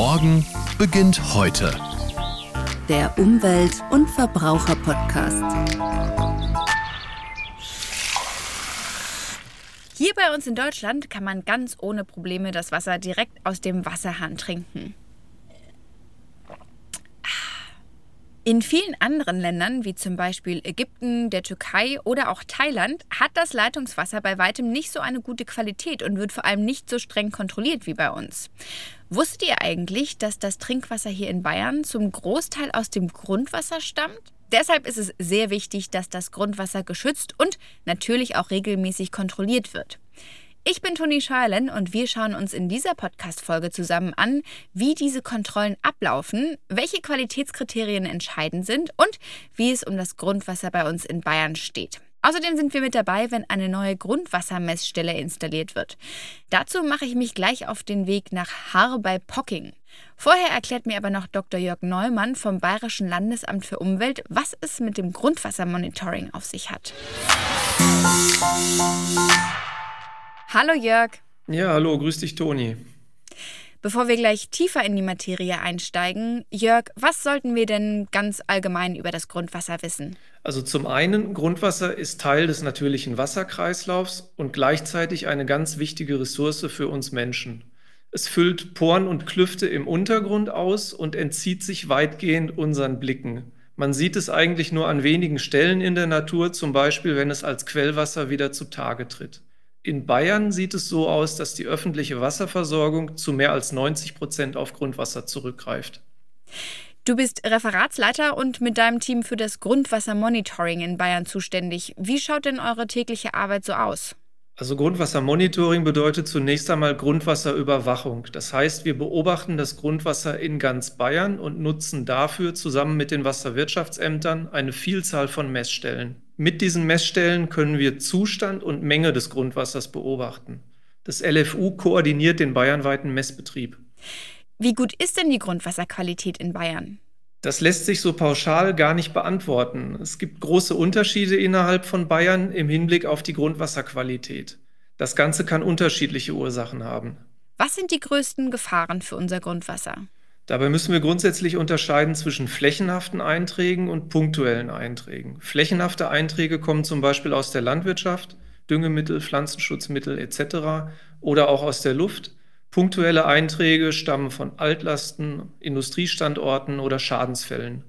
Morgen beginnt heute. Der Umwelt- und Verbraucher-Podcast. Hier bei uns in Deutschland kann man ganz ohne Probleme das Wasser direkt aus dem Wasserhahn trinken. In vielen anderen Ländern, wie zum Beispiel Ägypten, der Türkei oder auch Thailand, hat das Leitungswasser bei weitem nicht so eine gute Qualität und wird vor allem nicht so streng kontrolliert wie bei uns. Wusstet ihr eigentlich, dass das Trinkwasser hier in Bayern zum Großteil aus dem Grundwasser stammt? Deshalb ist es sehr wichtig, dass das Grundwasser geschützt und natürlich auch regelmäßig kontrolliert wird. Ich bin Toni Scheuerlen und wir schauen uns in dieser Podcast-Folge zusammen an, wie diese Kontrollen ablaufen, welche Qualitätskriterien entscheidend sind und wie es um das Grundwasser bei uns in Bayern steht. Außerdem sind wir mit dabei, wenn eine neue Grundwassermessstelle installiert wird. Dazu mache ich mich gleich auf den Weg nach Haar bei Pocking. Vorher erklärt mir aber noch Dr. Jörg Neumann vom Bayerischen Landesamt für Umwelt, was es mit dem Grundwassermonitoring auf sich hat. Hallo Jörg. Ja, hallo, grüß dich Toni. Bevor wir gleich tiefer in die Materie einsteigen, Jörg, was sollten wir denn ganz allgemein über das Grundwasser wissen? Also zum einen, Grundwasser ist Teil des natürlichen Wasserkreislaufs und gleichzeitig eine ganz wichtige Ressource für uns Menschen. Es füllt Poren und Klüfte im Untergrund aus und entzieht sich weitgehend unseren Blicken. Man sieht es eigentlich nur an wenigen Stellen in der Natur, zum Beispiel wenn es als Quellwasser wieder zutage tritt. In Bayern sieht es so aus, dass die öffentliche Wasserversorgung zu mehr als 90 Prozent auf Grundwasser zurückgreift. Du bist Referatsleiter und mit deinem Team für das Grundwassermonitoring in Bayern zuständig. Wie schaut denn eure tägliche Arbeit so aus? Also Grundwassermonitoring bedeutet zunächst einmal Grundwasserüberwachung. Das heißt, wir beobachten das Grundwasser in ganz Bayern und nutzen dafür zusammen mit den Wasserwirtschaftsämtern eine Vielzahl von Messstellen. Mit diesen Messstellen können wir Zustand und Menge des Grundwassers beobachten. Das LFU koordiniert den bayernweiten Messbetrieb. Wie gut ist denn die Grundwasserqualität in Bayern? Das lässt sich so pauschal gar nicht beantworten. Es gibt große Unterschiede innerhalb von Bayern im Hinblick auf die Grundwasserqualität. Das Ganze kann unterschiedliche Ursachen haben. Was sind die größten Gefahren für unser Grundwasser? Dabei müssen wir grundsätzlich unterscheiden zwischen flächenhaften Einträgen und punktuellen Einträgen. Flächenhafte Einträge kommen zum Beispiel aus der Landwirtschaft, Düngemittel, Pflanzenschutzmittel etc. oder auch aus der Luft. Punktuelle Einträge stammen von Altlasten, Industriestandorten oder Schadensfällen.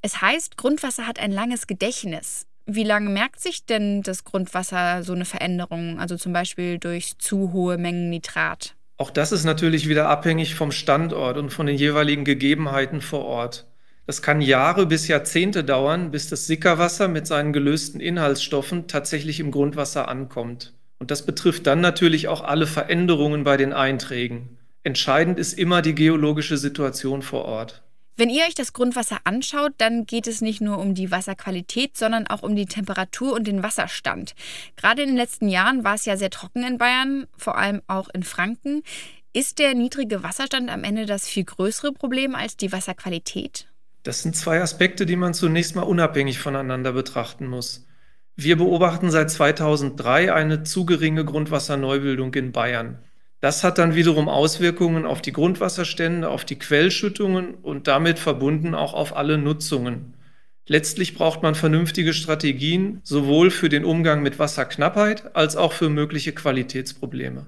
Es heißt, Grundwasser hat ein langes Gedächtnis. Wie lange merkt sich denn das Grundwasser so eine Veränderung, also zum Beispiel durch zu hohe Mengen Nitrat? Auch das ist natürlich wieder abhängig vom Standort und von den jeweiligen Gegebenheiten vor Ort. Das kann Jahre bis Jahrzehnte dauern, bis das Sickerwasser mit seinen gelösten Inhaltsstoffen tatsächlich im Grundwasser ankommt. Und das betrifft dann natürlich auch alle Veränderungen bei den Einträgen. Entscheidend ist immer die geologische Situation vor Ort. Wenn ihr euch das Grundwasser anschaut, dann geht es nicht nur um die Wasserqualität, sondern auch um die Temperatur und den Wasserstand. Gerade in den letzten Jahren war es ja sehr trocken in Bayern, vor allem auch in Franken. Ist der niedrige Wasserstand am Ende das viel größere Problem als die Wasserqualität? Das sind zwei Aspekte, die man zunächst mal unabhängig voneinander betrachten muss. Wir beobachten seit 2003 eine zu geringe Grundwasserneubildung in Bayern. Das hat dann wiederum Auswirkungen auf die Grundwasserstände, auf die Quellschüttungen und damit verbunden auch auf alle Nutzungen. Letztlich braucht man vernünftige Strategien, sowohl für den Umgang mit Wasserknappheit als auch für mögliche Qualitätsprobleme.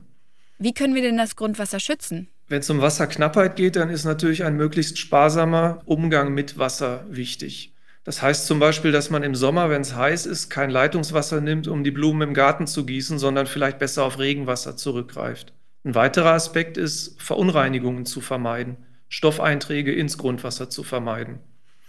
Wie können wir denn das Grundwasser schützen? Wenn es um Wasserknappheit geht, dann ist natürlich ein möglichst sparsamer Umgang mit Wasser wichtig. Das heißt zum Beispiel, dass man im Sommer, wenn es heiß ist, kein Leitungswasser nimmt, um die Blumen im Garten zu gießen, sondern vielleicht besser auf Regenwasser zurückgreift. Ein weiterer Aspekt ist, Verunreinigungen zu vermeiden, Stoffeinträge ins Grundwasser zu vermeiden.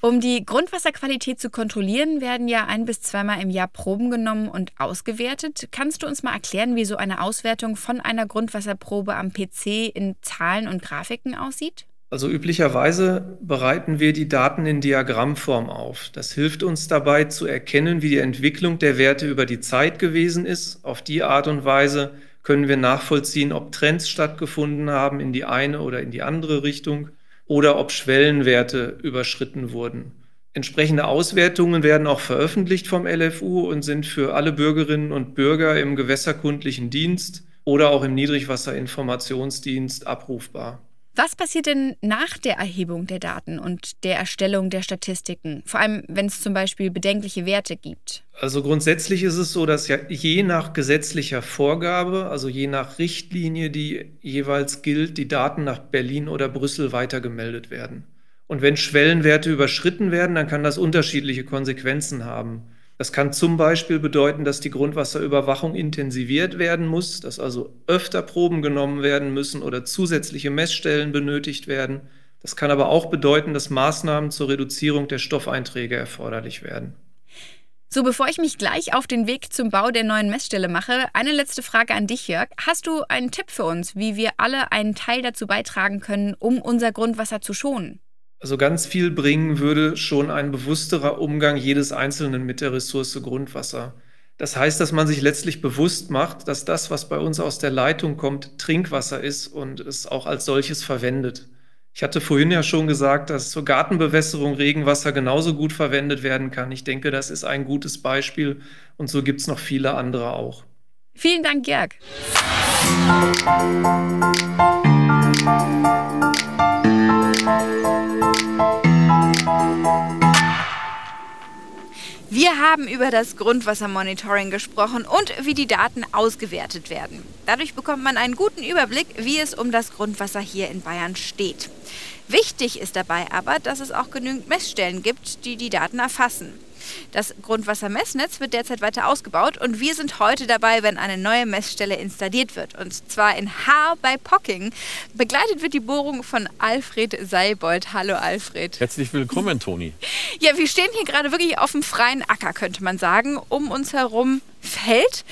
Um die Grundwasserqualität zu kontrollieren, werden ja ein bis zweimal im Jahr Proben genommen und ausgewertet. Kannst du uns mal erklären, wie so eine Auswertung von einer Grundwasserprobe am PC in Zahlen und Grafiken aussieht? Also üblicherweise bereiten wir die Daten in Diagrammform auf. Das hilft uns dabei zu erkennen, wie die Entwicklung der Werte über die Zeit gewesen ist. Auf die Art und Weise können wir nachvollziehen, ob Trends stattgefunden haben in die eine oder in die andere Richtung oder ob Schwellenwerte überschritten wurden. Entsprechende Auswertungen werden auch veröffentlicht vom LFU und sind für alle Bürgerinnen und Bürger im gewässerkundlichen Dienst oder auch im Niedrigwasserinformationsdienst abrufbar. Was passiert denn nach der Erhebung der Daten und der Erstellung der Statistiken? Vor allem, wenn es zum Beispiel bedenkliche Werte gibt. Also grundsätzlich ist es so, dass ja je nach gesetzlicher Vorgabe, also je nach Richtlinie, die jeweils gilt, die Daten nach Berlin oder Brüssel weitergemeldet werden. Und wenn Schwellenwerte überschritten werden, dann kann das unterschiedliche Konsequenzen haben. Das kann zum Beispiel bedeuten, dass die Grundwasserüberwachung intensiviert werden muss, dass also öfter Proben genommen werden müssen oder zusätzliche Messstellen benötigt werden. Das kann aber auch bedeuten, dass Maßnahmen zur Reduzierung der Stoffeinträge erforderlich werden. So, bevor ich mich gleich auf den Weg zum Bau der neuen Messstelle mache, eine letzte Frage an dich, Jörg. Hast du einen Tipp für uns, wie wir alle einen Teil dazu beitragen können, um unser Grundwasser zu schonen? Also ganz viel bringen würde schon ein bewussterer Umgang jedes Einzelnen mit der Ressource Grundwasser. Das heißt, dass man sich letztlich bewusst macht, dass das, was bei uns aus der Leitung kommt, Trinkwasser ist und es auch als solches verwendet. Ich hatte vorhin ja schon gesagt, dass zur Gartenbewässerung Regenwasser genauso gut verwendet werden kann. Ich denke, das ist ein gutes Beispiel und so gibt es noch viele andere auch. Vielen Dank, Jörg. Wir haben über das Grundwassermonitoring gesprochen und wie die Daten ausgewertet werden. Dadurch bekommt man einen guten Überblick, wie es um das Grundwasser hier in Bayern steht. Wichtig ist dabei aber, dass es auch genügend Messstellen gibt, die die Daten erfassen. Das Grundwassermessnetz wird derzeit weiter ausgebaut und wir sind heute dabei, wenn eine neue Messstelle installiert wird. Und zwar in Haar bei Pocking. Begleitet wird die Bohrung von Alfred Seibold. Hallo Alfred. Herzlich willkommen, Toni. Ja, wir stehen hier gerade wirklich auf dem freien Acker, könnte man sagen. Um uns herum Feld.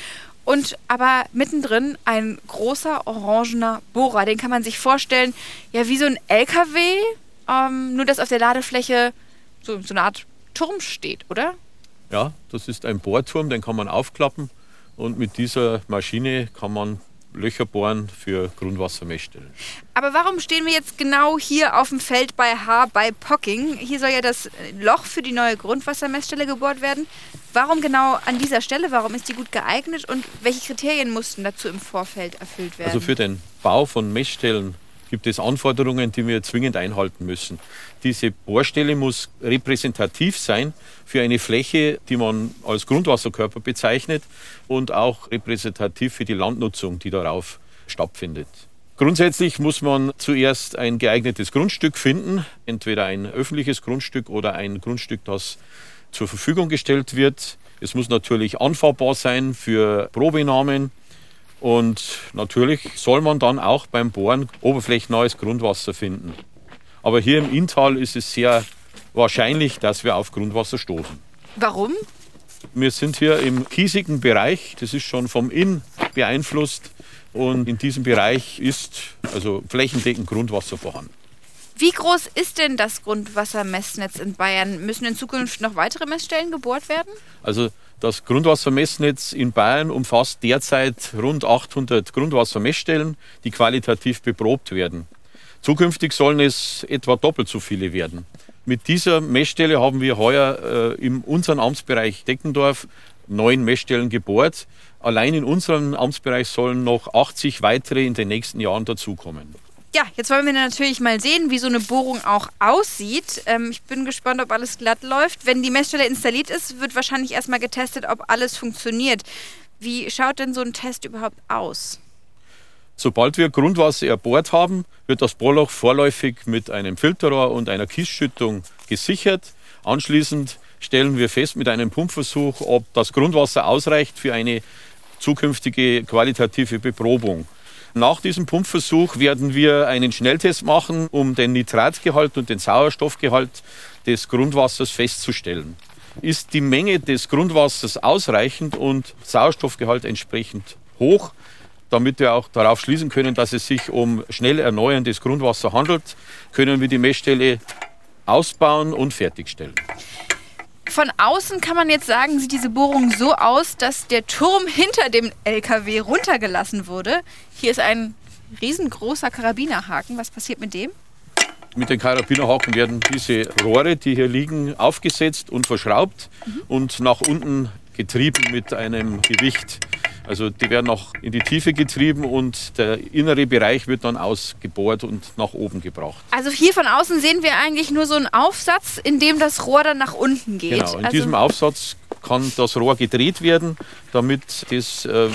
Und aber mittendrin ein großer orangener Bohrer. Den kann man sich vorstellen, ja, wie so ein LKW, ähm, nur dass auf der Ladefläche so, so eine Art Turm steht, oder? Ja, das ist ein Bohrturm, den kann man aufklappen und mit dieser Maschine kann man Löcher bohren für Grundwassermessstellen. Aber warum stehen wir jetzt genau hier auf dem Feld bei H bei Pocking? Hier soll ja das Loch für die neue Grundwassermessstelle gebohrt werden. Warum genau an dieser Stelle? Warum ist die gut geeignet und welche Kriterien mussten dazu im Vorfeld erfüllt werden? Also für den Bau von Messstellen gibt es Anforderungen, die wir zwingend einhalten müssen. Diese Bohrstelle muss repräsentativ sein für eine Fläche, die man als Grundwasserkörper bezeichnet und auch repräsentativ für die Landnutzung, die darauf stattfindet. Grundsätzlich muss man zuerst ein geeignetes Grundstück finden, entweder ein öffentliches Grundstück oder ein Grundstück, das zur Verfügung gestellt wird. Es muss natürlich anfahrbar sein für Probenahmen. Und natürlich soll man dann auch beim Bohren oberflächennahes Grundwasser finden. Aber hier im Inntal ist es sehr wahrscheinlich, dass wir auf Grundwasser stoßen. Warum? Wir sind hier im kiesigen Bereich, das ist schon vom Inn beeinflusst. Und in diesem Bereich ist also flächendeckend Grundwasser vorhanden. Wie groß ist denn das Grundwassermessnetz in Bayern? Müssen in Zukunft noch weitere Messstellen gebohrt werden? Also das Grundwassermessnetz in Bayern umfasst derzeit rund 800 Grundwassermessstellen, die qualitativ beprobt werden. Zukünftig sollen es etwa doppelt so viele werden. Mit dieser Messstelle haben wir heuer äh, in unserem Amtsbereich Deckendorf neun Messstellen gebohrt. Allein in unserem Amtsbereich sollen noch 80 weitere in den nächsten Jahren dazukommen. Ja, jetzt wollen wir natürlich mal sehen, wie so eine Bohrung auch aussieht. Ähm, ich bin gespannt, ob alles glatt läuft. Wenn die Messstelle installiert ist, wird wahrscheinlich erstmal getestet, ob alles funktioniert. Wie schaut denn so ein Test überhaupt aus? Sobald wir Grundwasser erbohrt haben, wird das Bohrloch vorläufig mit einem Filterrohr und einer Kiesschüttung gesichert. Anschließend stellen wir fest mit einem Pumpversuch, ob das Grundwasser ausreicht für eine zukünftige qualitative Beprobung. Nach diesem Pumpversuch werden wir einen Schnelltest machen, um den Nitratgehalt und den Sauerstoffgehalt des Grundwassers festzustellen. Ist die Menge des Grundwassers ausreichend und Sauerstoffgehalt entsprechend hoch, damit wir auch darauf schließen können, dass es sich um schnell erneuerndes Grundwasser handelt, können wir die Messstelle ausbauen und fertigstellen. Von außen kann man jetzt sagen, sieht diese Bohrung so aus, dass der Turm hinter dem LKW runtergelassen wurde. Hier ist ein riesengroßer Karabinerhaken. Was passiert mit dem? Mit den Karabinerhaken werden diese Rohre, die hier liegen, aufgesetzt und verschraubt mhm. und nach unten getrieben mit einem Gewicht. Also die werden noch in die Tiefe getrieben und der innere Bereich wird dann ausgebohrt und nach oben gebracht. Also hier von außen sehen wir eigentlich nur so einen Aufsatz, in dem das Rohr dann nach unten geht. Genau, in also, diesem Aufsatz kann das Rohr gedreht werden, damit das äh,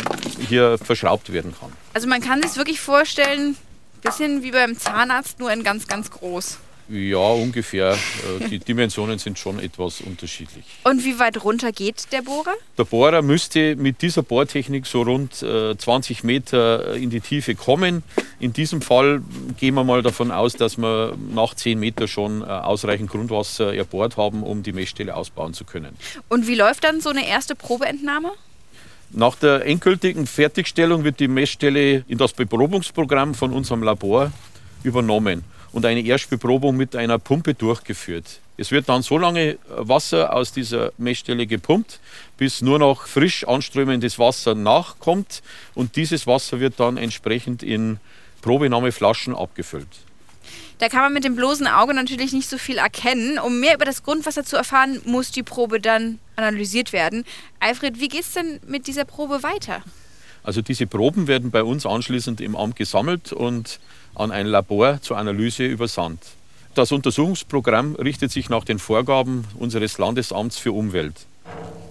hier verschraubt werden kann. also man kann sich wirklich vorstellen, bisschen wie beim Zahnarzt, nur in ganz, ganz groß. Ja, ungefähr. Äh, Die Dimensionen sind schon etwas unterschiedlich. Und wie weit runter geht der Bohrer? Der Bohrer müsste mit dieser Bohrtechnik so rund äh, 20 Meter in die Tiefe kommen. In diesem Fall gehen wir mal davon aus, dass wir nach 10 Meter schon äh, ausreichend Grundwasser erbohrt haben, um die Messstelle ausbauen zu können. Und wie läuft dann so eine erste Probeentnahme? Nach der endgültigen Fertigstellung wird die Messstelle in das Beprobungsprogramm von unserem Labor übernommen und eine Erstbeprobung mit einer Pumpe durchgeführt. Es wird dann so lange Wasser aus dieser Messstelle gepumpt, bis nur noch frisch anströmendes Wasser nachkommt und dieses Wasser wird dann entsprechend in Probenahmeflaschen abgefüllt. Da kann man mit dem bloßen Auge natürlich nicht so viel erkennen. Um mehr über das Grundwasser zu erfahren, muss die Probe dann analysiert werden. Alfred, wie geht es denn mit dieser Probe weiter? Also diese Proben werden bei uns anschließend im Amt gesammelt und an ein Labor zur Analyse übersandt. Das Untersuchungsprogramm richtet sich nach den Vorgaben unseres Landesamts für Umwelt.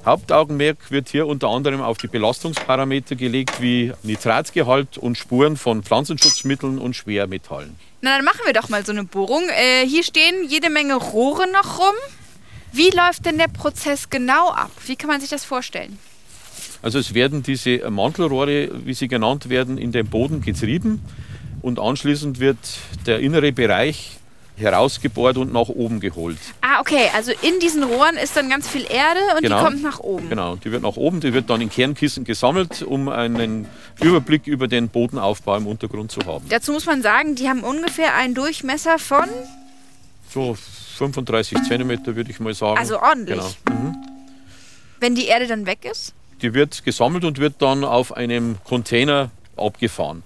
Hauptaugenmerk wird hier unter anderem auf die Belastungsparameter gelegt wie Nitratgehalt und Spuren von Pflanzenschutzmitteln und Schwermetallen. Na, dann machen wir doch mal so eine Bohrung. Äh, hier stehen jede Menge Rohre noch rum. Wie läuft denn der Prozess genau ab? Wie kann man sich das vorstellen? Also es werden diese Mantelrohre, wie sie genannt werden, in den Boden getrieben und anschließend wird der innere Bereich herausgebohrt und nach oben geholt. Ah, okay. Also in diesen Rohren ist dann ganz viel Erde und Genau. die kommt nach oben. Genau, die wird nach oben, die wird dann in Kernkissen gesammelt, um einen Überblick über den Bodenaufbau im Untergrund zu haben. Dazu muss man sagen, die haben ungefähr einen Durchmesser von, So 35 Zentimeter würde ich mal sagen. also ordentlich. Genau. Mhm. Wenn die Erde dann weg ist. Die wird gesammelt und wird dann auf einem Container abgefahren.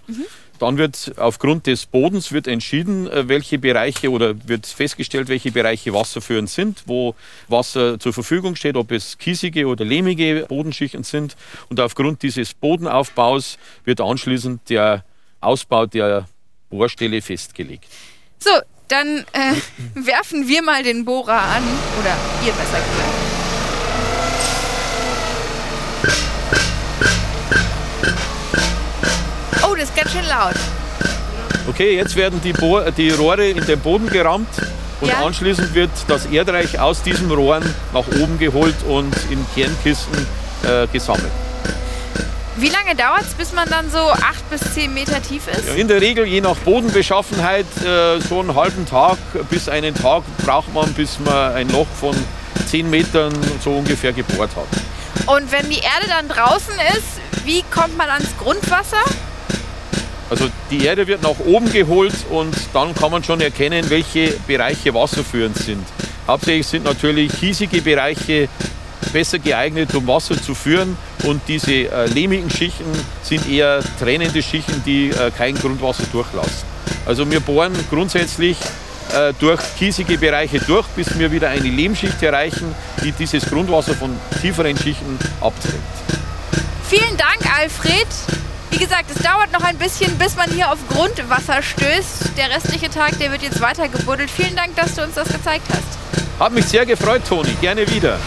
Dann wird aufgrund des Bodens wird entschieden, äh, welche Bereiche oder wird festgestellt, welche Bereiche wasserführend sind, wo Wasser zur Verfügung steht, ob es kiesige oder lehmige Bodenschichten sind. Und aufgrund dieses Bodenaufbaus wird anschließend der Ausbau der Bohrstelle festgelegt. So, dann äh, werfen wir mal den Bohrer an. Oder ihr besser gesagt. Oh, das ist ganz schön laut. Okay, jetzt werden die, Bohr die Rohre in den Boden gerammt und Ja. anschließend wird das Erdreich aus diesen Rohren nach oben geholt und in Kernkisten äh, gesammelt. Wie lange dauert es, bis man dann so acht bis zehn Meter tief ist? Ja, in der Regel, je nach Bodenbeschaffenheit, äh, so einen halben Tag bis einen Tag braucht man, bis man ein Loch von 10 Metern so ungefähr gebohrt hat. Und wenn die Erde dann draußen ist, wie kommt man ans Grundwasser? Also die Erde wird nach oben geholt und dann kann man schon erkennen, welche Bereiche wasserführend sind. Hauptsächlich sind natürlich hiesige Bereiche besser geeignet, um Wasser zu führen und diese äh, lehmigen Schichten sind eher tränende Schichten, die äh, kein Grundwasser durchlassen. Also wir bohren grundsätzlich äh, durch kiesige Bereiche durch, bis wir wieder eine Lehmschicht erreichen, die dieses Grundwasser von tieferen Schichten abträgt. Vielen Dank, Alfred. Wie gesagt, es dauert noch ein bisschen, bis man hier auf Grundwasser stößt. Der restliche Tag, der wird jetzt weiter gebuddelt. Vielen Dank, dass du uns das gezeigt hast. Hat mich sehr gefreut, Toni. Gerne wieder.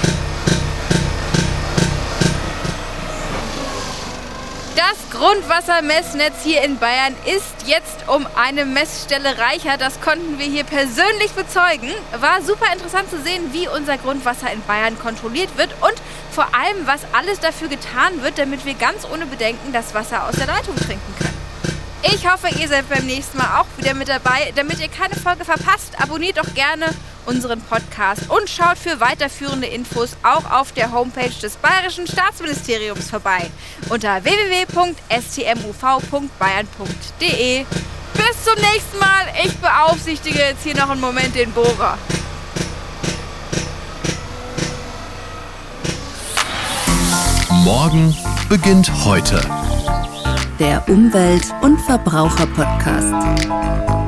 Das Grundwassermessnetz hier in Bayern ist jetzt um eine Messstelle reicher. Das konnten wir hier persönlich bezeugen. War super interessant zu sehen, wie unser Grundwasser in Bayern kontrolliert wird und vor allem, was alles dafür getan wird, damit wir ganz ohne Bedenken das Wasser aus der Leitung trinken können. Ich hoffe, ihr seid beim nächsten Mal auch wieder mit dabei. Damit ihr keine Folge verpasst, abonniert doch gerne unseren Podcast und schaut für weiterführende Infos auch auf der Homepage des Bayerischen Staatsministeriums vorbei unter www.stmuv.bayern.de. Bis zum nächsten Mal. Ich beaufsichtige jetzt hier noch einen Moment den Bohrer. Morgen beginnt heute. Der Umwelt- und Verbraucher-Podcast.